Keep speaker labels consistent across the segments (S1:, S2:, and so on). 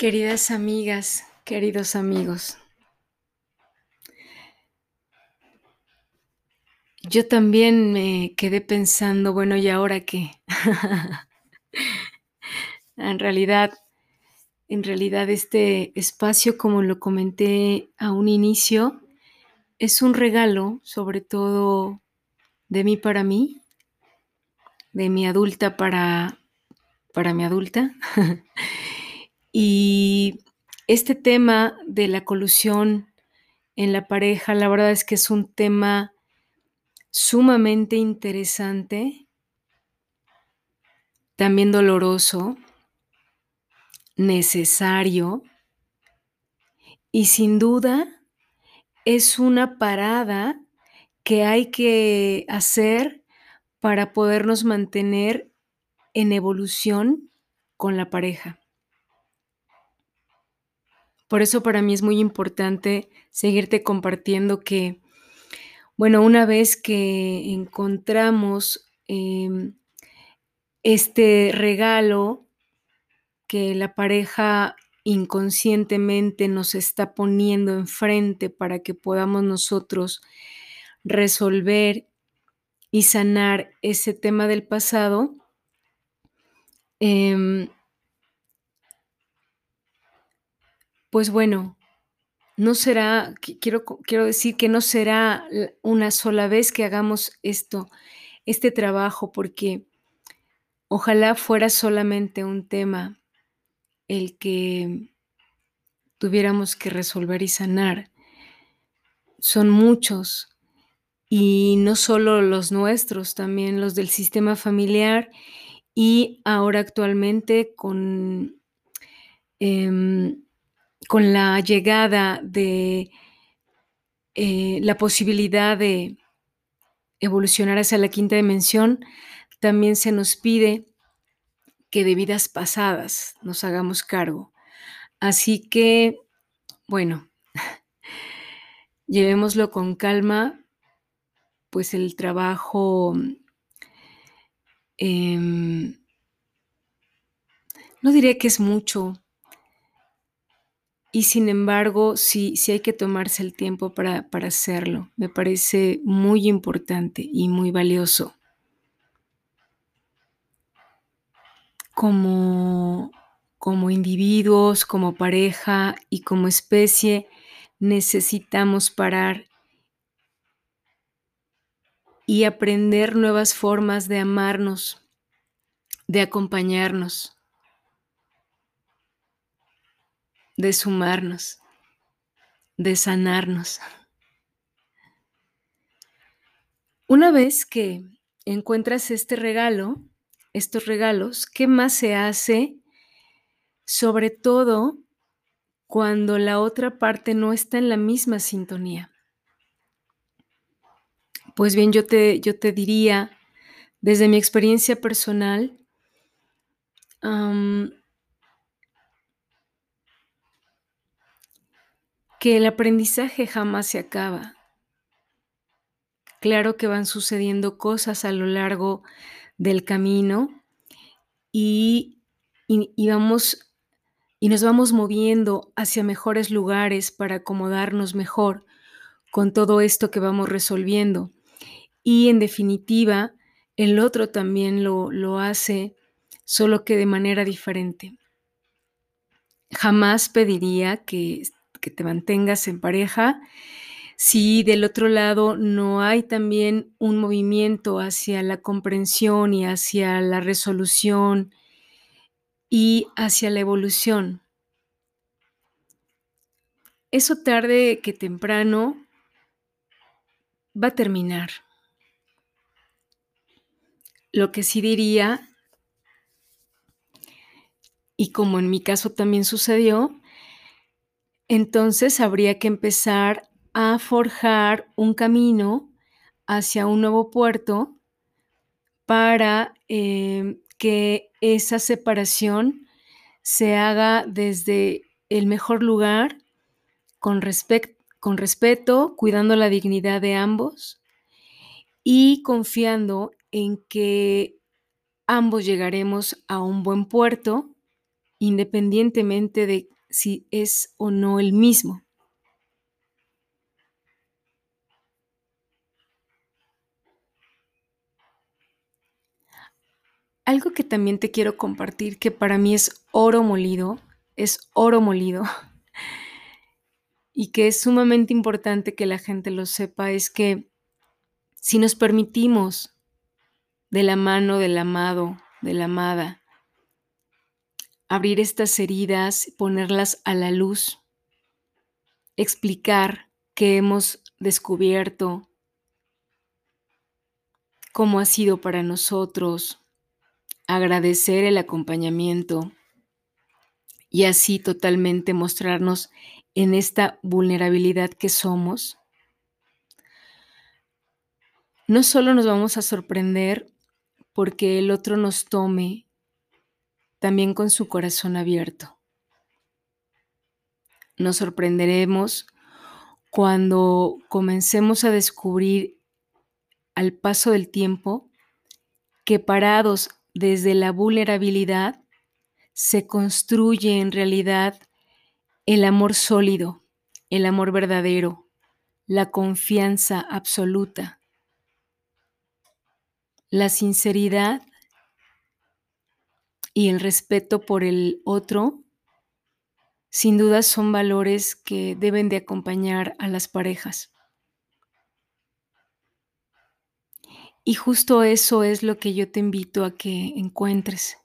S1: Queridas amigas, queridos amigos. Yo también me quedé pensando, bueno, ¿y ahora qué? en realidad, en realidad este espacio, como lo comenté a un inicio, es un regalo, sobre todo de mí para mí, de mi adulta para, para mi adulta. Y este tema de la colusión en la pareja, la verdad es que es un tema sumamente interesante, también doloroso, necesario y sin duda es una parada que hay que hacer para podernos mantener en evolución con la pareja. Por eso para mí es muy importante seguirte compartiendo que, bueno, una vez que encontramos em, este regalo que la pareja inconscientemente nos está poniendo enfrente para que podamos nosotros resolver y sanar ese tema del pasado, eh, Pues bueno, no será, quiero, quiero decir que no será una sola vez que hagamos esto, este trabajo, porque ojalá fuera solamente un tema el que tuviéramos que resolver y sanar. Son muchos, y no solo los nuestros, también los del sistema familiar y ahora actualmente con em, con la llegada de eh, la posibilidad de evolucionar hacia la quinta dimensión, también se nos pide que de vidas pasadas nos hagamos cargo. Así que, bueno, llevémoslo con calma, pues el trabajo em, no diría que es mucho, y sin embargo, sí, sí hay que tomarse el tiempo para, para hacerlo. Me parece muy importante y muy valioso. Como, como individuos, como pareja y como especie, necesitamos parar y aprender nuevas formas de amarnos, de acompañarnos, de sumarnos, de sanarnos. Una vez que encuentras este regalo, estos regalos, ¿qué más se hace? Sobre todo cuando la otra parte no está en la misma sintonía. Pues bien, yo te, yo te diría, desde mi experiencia personal, que el aprendizaje jamás se acaba. Claro que van sucediendo cosas a lo largo del camino y, vamos y nos vamos moviendo hacia mejores lugares para acomodarnos mejor con todo esto que vamos resolviendo. Y en definitiva, el otro también lo, lo hace, solo que de manera diferente. Jamás pediría que que te mantengas en pareja, si del otro lado no hay también un movimiento hacia la comprensión y hacia la resolución y hacia la evolución. Eso tarde que temprano va a terminar. Lo que sí diría, y como en mi caso también sucedió, entonces habría que empezar a forjar un camino hacia un nuevo puerto para em, que esa separación se haga desde el mejor lugar, con, con respeto, cuidando la dignidad de ambos y confiando en que ambos llegaremos a un buen puerto independientemente de si es o no el mismo. Algo que también te quiero compartir, que para mí es oro molido, es oro molido, y que es sumamente importante que la gente lo sepa, es que si nos permitimos de la mano del amado, de la amada, abrir estas heridas, ponerlas a la luz, explicar qué hemos descubierto, cómo ha sido para nosotros, agradecer el acompañamiento y así totalmente mostrarnos en esta vulnerabilidad que somos, no solo nos vamos a sorprender porque el otro nos tome también con su corazón abierto. Nos sorprenderemos cuando comencemos a descubrir al paso del tiempo que parados desde la vulnerabilidad se construye en realidad el amor sólido, el amor verdadero, la confianza absoluta, la sinceridad y el respeto por el otro, sin duda son valores que deben de acompañar a las parejas. Y justo eso es lo que yo te invito a que encuentres.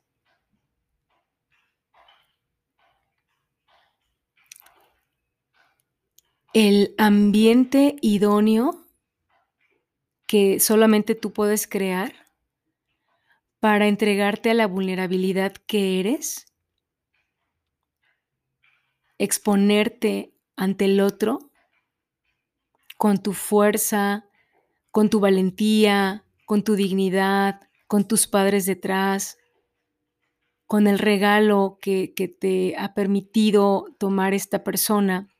S1: El ambiente idóneo que solamente tú puedes crear para entregarte a la vulnerabilidad que eres, exponerte ante el otro con tu fuerza, con tu valentía, con tu dignidad, con tus padres detrás, con el regalo que, que te ha permitido tomar esta persona.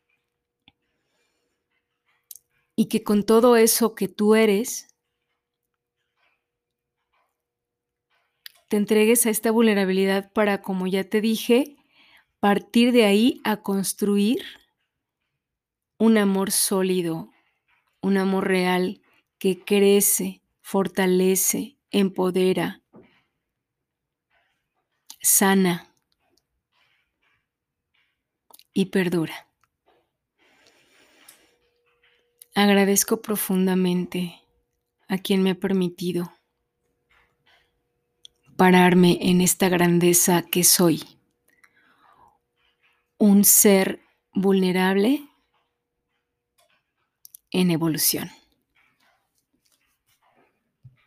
S1: Y que con todo eso que tú eres, te entregues a esta vulnerabilidad para, como ya te dije, partir de ahí a construir un amor sólido, un amor real que crece, fortalece, empodera, sana y perdura. Agradezco profundamente a quien me ha permitido pararme en esta grandeza que soy. Un ser vulnerable en evolución.